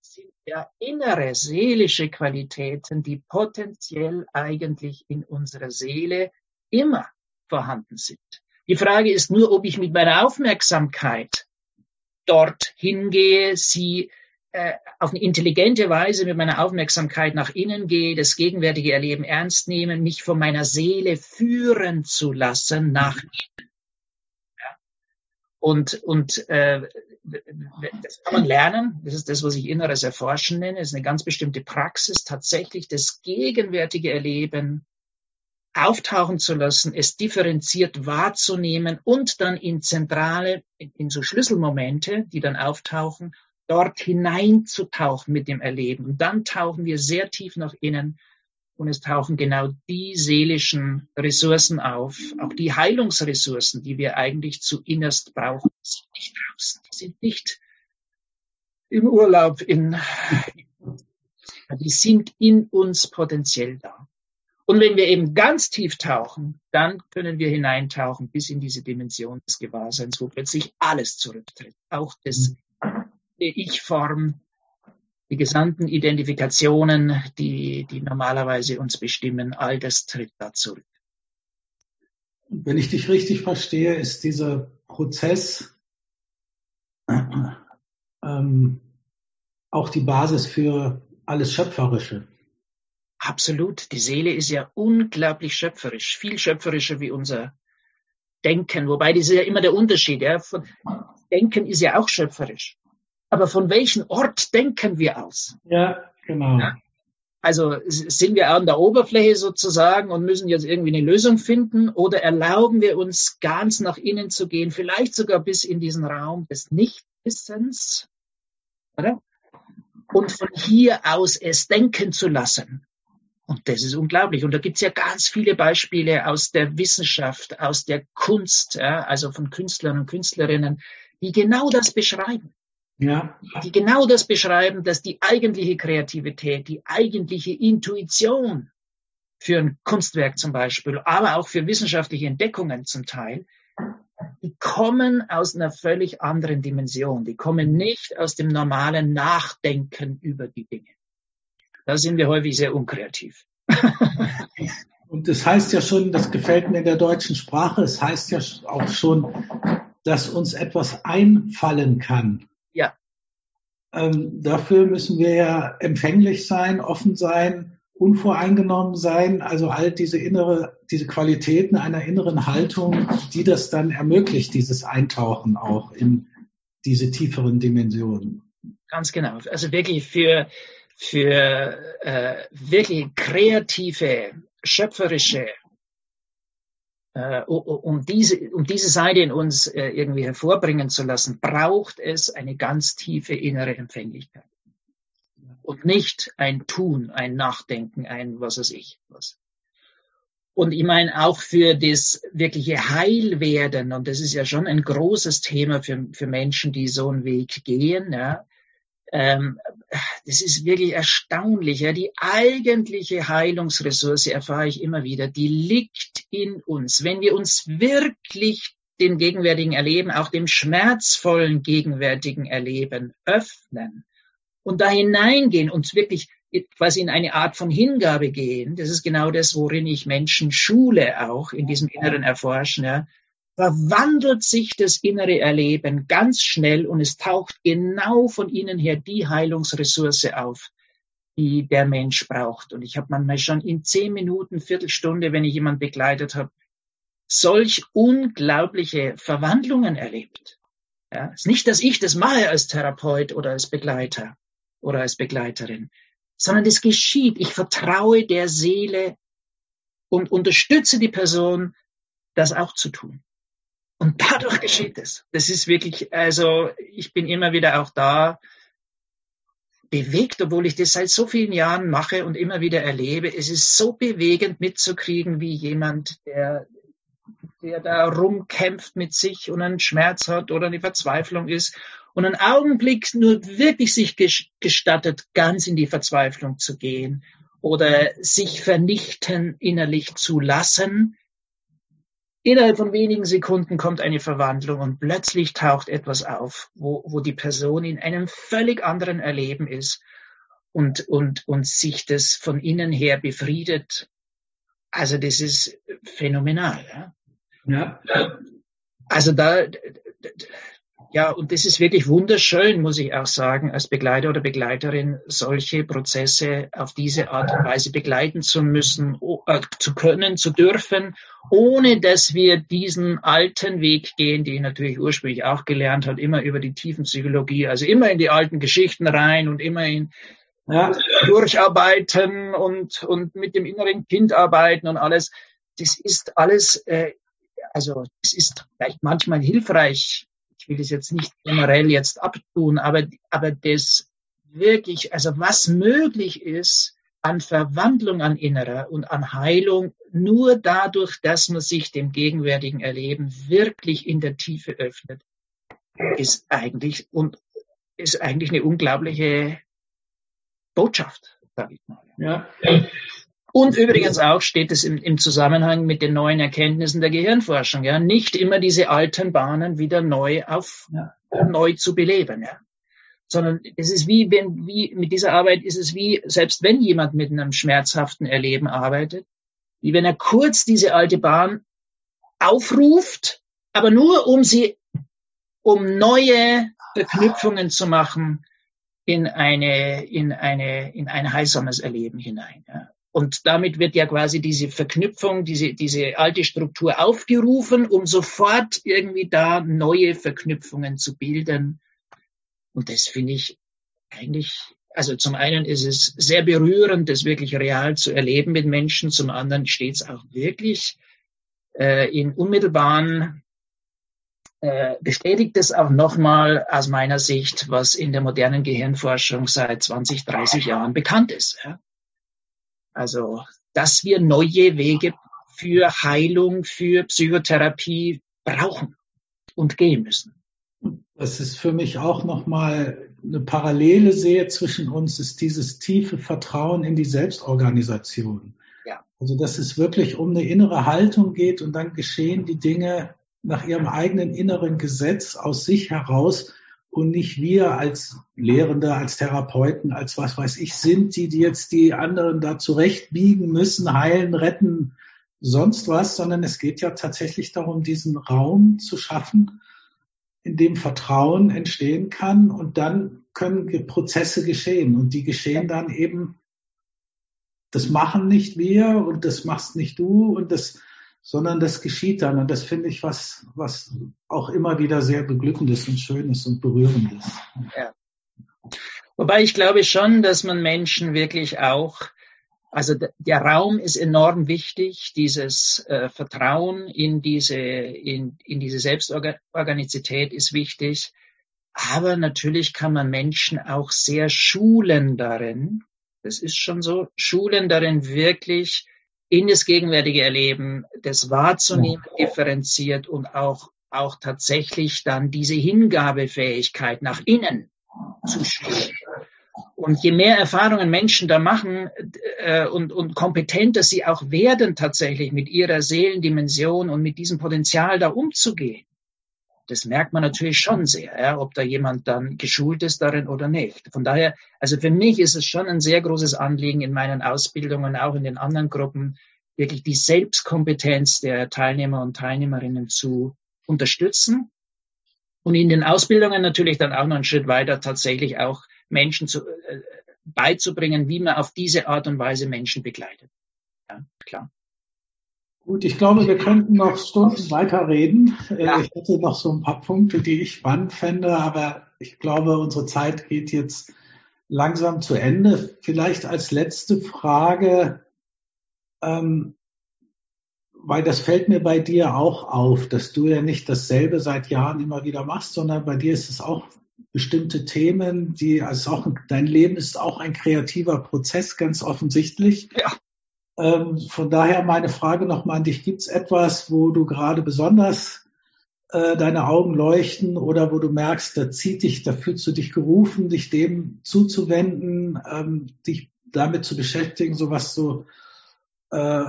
sind ja innere seelische Qualitäten, die potenziell eigentlich in unserer Seele immer vorhanden sind. Die Frage ist nur, ob ich mit meiner Aufmerksamkeit dort hingehe, sie äh, auf eine intelligente Weise mit meiner Aufmerksamkeit nach innen gehe, das gegenwärtige Erleben ernst nehmen, mich von meiner Seele führen zu lassen nach innen. Ja? Und, und äh, das kann man lernen. Das ist das, was ich inneres Erforschen nenne. Das ist eine ganz bestimmte Praxis, tatsächlich das gegenwärtige Erleben auftauchen zu lassen, es differenziert wahrzunehmen und dann in zentrale, in so Schlüsselmomente, die dann auftauchen, dort hineinzutauchen mit dem Erleben. Und dann tauchen wir sehr tief nach innen und es tauchen genau die seelischen Ressourcen auf, auch die Heilungsressourcen, die wir eigentlich zu innerst brauchen, sind nicht draußen, die sind nicht im Urlaub in, die sind in uns potenziell da. Und wenn wir eben ganz tief tauchen, dann können wir hineintauchen bis in diese Dimension des Gewahrseins, wo plötzlich alles zurücktritt. Auch das, die Ich-Form, die gesamten Identifikationen, die, die normalerweise uns bestimmen, all das tritt da zurück. Wenn ich dich richtig verstehe, ist dieser Prozess ähm, auch die Basis für alles Schöpferische. Absolut. Die Seele ist ja unglaublich schöpferisch, viel schöpferischer wie unser Denken. Wobei das ist ja immer der Unterschied. Ja. Von, Denken ist ja auch schöpferisch. Aber von welchem Ort denken wir aus? Ja, genau. Ja. Also sind wir an der Oberfläche sozusagen und müssen jetzt irgendwie eine Lösung finden oder erlauben wir uns ganz nach innen zu gehen, vielleicht sogar bis in diesen Raum des Nichtwissens, oder? Und von hier aus es denken zu lassen. Und das ist unglaublich. Und da gibt's ja ganz viele Beispiele aus der Wissenschaft, aus der Kunst, ja, also von Künstlern und Künstlerinnen, die genau das beschreiben. Ja. Die genau das beschreiben, dass die eigentliche Kreativität, die eigentliche Intuition für ein Kunstwerk zum Beispiel, aber auch für wissenschaftliche Entdeckungen zum Teil, die kommen aus einer völlig anderen Dimension. Die kommen nicht aus dem normalen Nachdenken über die Dinge. Da sind wir häufig sehr unkreativ. Und das heißt ja schon, das gefällt mir in der deutschen Sprache, es heißt ja auch schon, dass uns etwas einfallen kann. Ja. Ähm, dafür müssen wir ja empfänglich sein, offen sein, unvoreingenommen sein, also all diese innere, diese Qualitäten einer inneren Haltung, die das dann ermöglicht, dieses Eintauchen auch in diese tieferen Dimensionen. Ganz genau. Also wirklich für, für äh, wirklich kreative, schöpferische äh, um, diese, um diese Seite in uns äh, irgendwie hervorbringen zu lassen, braucht es eine ganz tiefe innere Empfänglichkeit. Und nicht ein Tun, ein Nachdenken, ein was weiß ich was. Und ich meine auch für das wirkliche Heilwerden, und das ist ja schon ein großes Thema für, für Menschen, die so einen Weg gehen, ja, ähm, das ist wirklich erstaunlich. Ja. Die eigentliche Heilungsressource, erfahre ich immer wieder, die liegt in uns. Wenn wir uns wirklich dem gegenwärtigen Erleben, auch dem schmerzvollen gegenwärtigen Erleben öffnen und da hineingehen und wirklich quasi in eine Art von Hingabe gehen, das ist genau das, worin ich Menschen schule auch in diesem inneren Erforschen, ja, verwandelt sich das innere Erleben ganz schnell und es taucht genau von innen her die Heilungsressource auf, die der Mensch braucht. Und ich habe manchmal schon in zehn Minuten, Viertelstunde, wenn ich jemanden begleitet habe, solch unglaubliche Verwandlungen erlebt. Ja, es ist nicht, dass ich das mache als Therapeut oder als Begleiter oder als Begleiterin, sondern das geschieht. Ich vertraue der Seele und unterstütze die Person, das auch zu tun. Und dadurch geschieht es. Das ist wirklich, also ich bin immer wieder auch da bewegt, obwohl ich das seit so vielen Jahren mache und immer wieder erlebe. Es ist so bewegend mitzukriegen, wie jemand, der, der da rumkämpft mit sich und einen Schmerz hat oder eine Verzweiflung ist und einen Augenblick nur wirklich sich gestattet, ganz in die Verzweiflung zu gehen oder sich vernichten innerlich zu lassen, Innerhalb von wenigen Sekunden kommt eine Verwandlung und plötzlich taucht etwas auf, wo, wo die Person in einem völlig anderen Erleben ist und, und, und sich das von innen her befriedet. Also das ist phänomenal. Ja. ja. Also da, ja, und das ist wirklich wunderschön, muss ich auch sagen, als Begleiter oder Begleiterin solche Prozesse auf diese Art und Weise begleiten zu müssen, äh, zu können, zu dürfen, ohne dass wir diesen alten Weg gehen, den ich natürlich ursprünglich auch gelernt habe, immer über die Tiefenpsychologie, also immer in die alten Geschichten rein und immer in ja, durcharbeiten und, und mit dem inneren Kind arbeiten und alles. Das ist alles, äh, also das ist vielleicht manchmal hilfreich, ich will das jetzt nicht generell jetzt abtun, aber, aber das wirklich, also was möglich ist an Verwandlung an Innerer und an Heilung nur dadurch, dass man sich dem gegenwärtigen Erleben wirklich in der Tiefe öffnet, ist eigentlich und ist eigentlich eine unglaubliche Botschaft, sage ich mal. Ja. Und übrigens auch steht es im, im, Zusammenhang mit den neuen Erkenntnissen der Gehirnforschung, ja, nicht immer diese alten Bahnen wieder neu auf, ja. neu zu beleben, ja. Sondern es ist wie, wenn, wie, mit dieser Arbeit ist es wie, selbst wenn jemand mit einem schmerzhaften Erleben arbeitet, wie wenn er kurz diese alte Bahn aufruft, aber nur um sie, um neue Verknüpfungen zu machen in eine, in eine, in ein heilsames Erleben hinein. Ja. Und damit wird ja quasi diese Verknüpfung, diese, diese alte Struktur aufgerufen, um sofort irgendwie da neue Verknüpfungen zu bilden. Und das finde ich eigentlich, also zum einen ist es sehr berührend, das wirklich real zu erleben mit Menschen. Zum anderen steht es auch wirklich äh, in unmittelbaren äh, bestätigt es auch nochmal aus meiner Sicht, was in der modernen Gehirnforschung seit 20, 30 Jahren bekannt ist. Ja? Also, dass wir neue Wege für Heilung, für Psychotherapie brauchen und gehen müssen. Das ist für mich auch nochmal eine Parallele sehe zwischen uns, ist dieses tiefe Vertrauen in die Selbstorganisation. Ja. Also, dass es wirklich um eine innere Haltung geht und dann geschehen die Dinge nach ihrem eigenen inneren Gesetz aus sich heraus und nicht wir als Lehrende, als Therapeuten, als was weiß ich sind, die, die jetzt die anderen da zurechtbiegen müssen, heilen, retten, sonst was, sondern es geht ja tatsächlich darum, diesen Raum zu schaffen, in dem Vertrauen entstehen kann. Und dann können Prozesse geschehen. Und die geschehen dann eben, das machen nicht wir und das machst nicht du und das sondern das geschieht dann. Und das finde ich was, was auch immer wieder sehr beglückendes und schönes und berührendes. Ja. Wobei ich glaube schon, dass man Menschen wirklich auch, also der Raum ist enorm wichtig, dieses äh, Vertrauen in diese, in, in diese Selbstorganizität ist wichtig. Aber natürlich kann man Menschen auch sehr schulen darin. Das ist schon so, schulen darin wirklich in das gegenwärtige Erleben, das wahrzunehmen, differenziert und auch, auch tatsächlich dann diese Hingabefähigkeit nach innen zu spüren. Und je mehr Erfahrungen Menschen da machen äh, und, und kompetenter sie auch werden tatsächlich mit ihrer Seelendimension und mit diesem Potenzial da umzugehen, das merkt man natürlich schon sehr, ja, ob da jemand dann geschult ist darin oder nicht. Von daher, also für mich ist es schon ein sehr großes Anliegen in meinen Ausbildungen, auch in den anderen Gruppen, wirklich die Selbstkompetenz der Teilnehmer und Teilnehmerinnen zu unterstützen und in den Ausbildungen natürlich dann auch noch einen Schritt weiter tatsächlich auch Menschen zu, äh, beizubringen, wie man auf diese Art und Weise Menschen begleitet. Ja, klar. Gut, ich glaube, wir könnten noch Stunden weiterreden. Äh, ja. Ich hätte noch so ein paar Punkte, die ich spannend fände, aber ich glaube, unsere Zeit geht jetzt langsam zu Ende. Vielleicht als letzte Frage, ähm, weil das fällt mir bei dir auch auf, dass du ja nicht dasselbe seit Jahren immer wieder machst, sondern bei dir ist es auch bestimmte Themen, die, also auch, dein Leben ist auch ein kreativer Prozess, ganz offensichtlich. Ja. Ähm, von daher meine Frage nochmal an dich. Gibt es etwas, wo du gerade besonders äh, deine Augen leuchten oder wo du merkst, da zieht dich, da fühlst du dich gerufen, dich dem zuzuwenden, ähm, dich damit zu beschäftigen, so was so äh,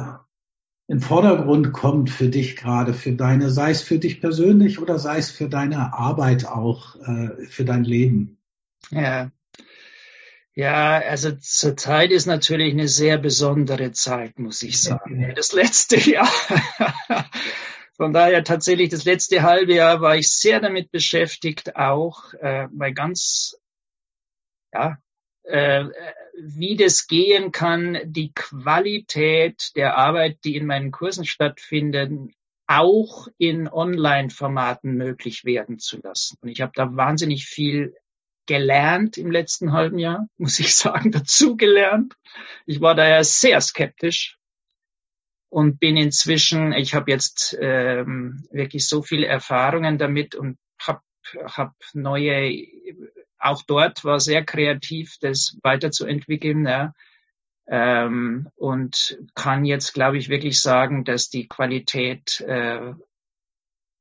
in Vordergrund kommt für dich gerade, für deine, sei es für dich persönlich oder sei es für deine Arbeit auch, äh, für dein Leben? Ja, ja, also zur Zeit ist natürlich eine sehr besondere Zeit, muss ich sagen. Das letzte Jahr. Von daher tatsächlich das letzte halbe Jahr war ich sehr damit beschäftigt, auch äh, bei ganz, ja, äh, wie das gehen kann, die Qualität der Arbeit, die in meinen Kursen stattfindet, auch in Online-Formaten möglich werden zu lassen. Und ich habe da wahnsinnig viel gelernt im letzten halben Jahr, muss ich sagen, dazu gelernt. Ich war daher sehr skeptisch und bin inzwischen, ich habe jetzt ähm, wirklich so viele Erfahrungen damit und habe hab neue, auch dort war sehr kreativ, das weiterzuentwickeln. Ja. Ähm, und kann jetzt, glaube ich, wirklich sagen, dass die Qualität äh,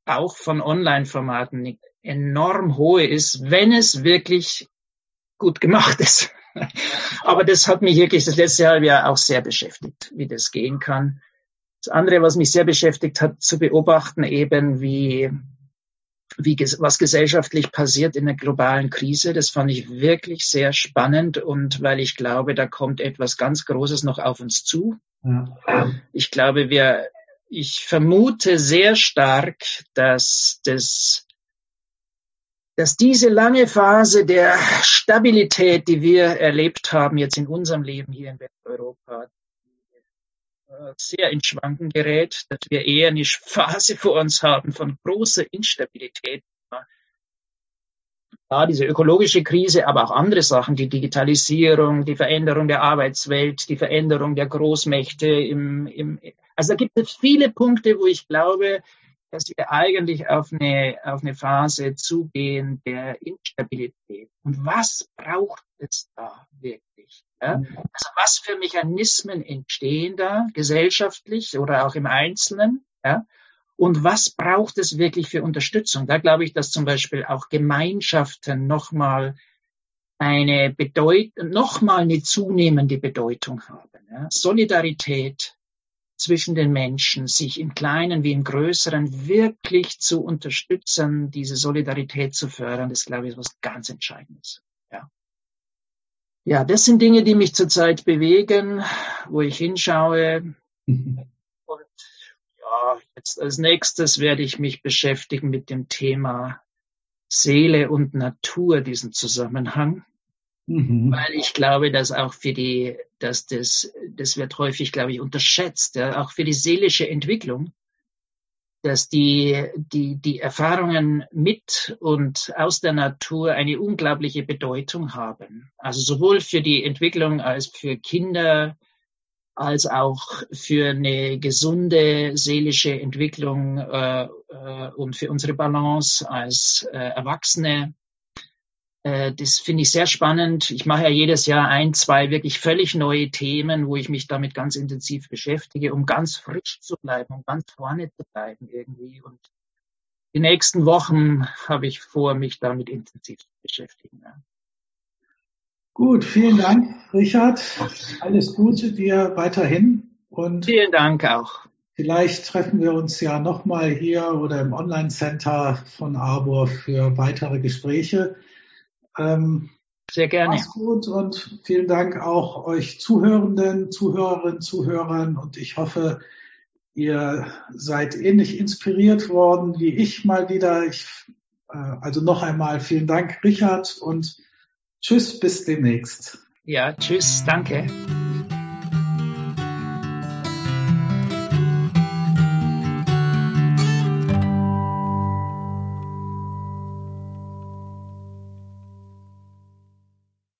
auch von Online-Formaten enorm hohe ist, wenn es wirklich gut gemacht ist. Aber das hat mich wirklich das letzte halbe Jahr auch sehr beschäftigt, wie das gehen kann. Das andere, was mich sehr beschäftigt hat, zu beobachten eben, wie, wie was gesellschaftlich passiert in der globalen Krise. Das fand ich wirklich sehr spannend und weil ich glaube, da kommt etwas ganz Großes noch auf uns zu. Ja. Ich glaube, wir, ich vermute sehr stark, dass das dass diese lange Phase der Stabilität, die wir erlebt haben jetzt in unserem Leben hier in Westeuropa, äh, sehr ins Schwanken gerät, dass wir eher eine Phase vor uns haben von großer Instabilität. Ja, diese ökologische Krise, aber auch andere Sachen, die Digitalisierung, die Veränderung der Arbeitswelt, die Veränderung der Großmächte im, im also da gibt es viele Punkte, wo ich glaube, dass wir eigentlich auf eine, auf eine Phase zugehen der Instabilität. Und was braucht es da wirklich? Ja? Mhm. Also was für Mechanismen entstehen da gesellschaftlich oder auch im Einzelnen? Ja? Und was braucht es wirklich für Unterstützung? Da glaube ich, dass zum Beispiel auch Gemeinschaften nochmal eine Bedeutung, nochmal eine zunehmende Bedeutung haben. Ja? Solidarität, zwischen den Menschen, sich im Kleinen wie im Größeren wirklich zu unterstützen, diese Solidarität zu fördern, das glaube ich ist was ganz Entscheidendes. Ja. Ja, das sind Dinge, die mich zurzeit bewegen, wo ich hinschaue. Mhm. Und ja, jetzt als nächstes werde ich mich beschäftigen mit dem Thema Seele und Natur, diesen Zusammenhang. Mhm. Weil ich glaube, dass auch für die, dass das, das wird häufig, glaube ich, unterschätzt, ja, auch für die seelische Entwicklung, dass die, die, die Erfahrungen mit und aus der Natur eine unglaubliche Bedeutung haben. Also sowohl für die Entwicklung als für Kinder, als auch für eine gesunde seelische Entwicklung äh, äh, und für unsere Balance als äh, Erwachsene das finde ich sehr spannend. Ich mache ja jedes Jahr ein, zwei wirklich völlig neue Themen, wo ich mich damit ganz intensiv beschäftige, um ganz frisch zu bleiben, um ganz vorne zu bleiben irgendwie. Und die nächsten Wochen habe ich vor, mich damit intensiv zu beschäftigen. Ja. Gut, vielen Dank, Richard. Alles Gute dir weiterhin. Und vielen Dank auch. Vielleicht treffen wir uns ja nochmal hier oder im Online-Center von Arbor für weitere Gespräche. Ähm, Sehr gerne. Mach's gut und vielen Dank auch euch Zuhörenden, Zuhörerinnen, Zuhörern und ich hoffe, ihr seid ähnlich inspiriert worden wie ich mal wieder. Ich, äh, also noch einmal vielen Dank, Richard und tschüss, bis demnächst. Ja, tschüss, danke.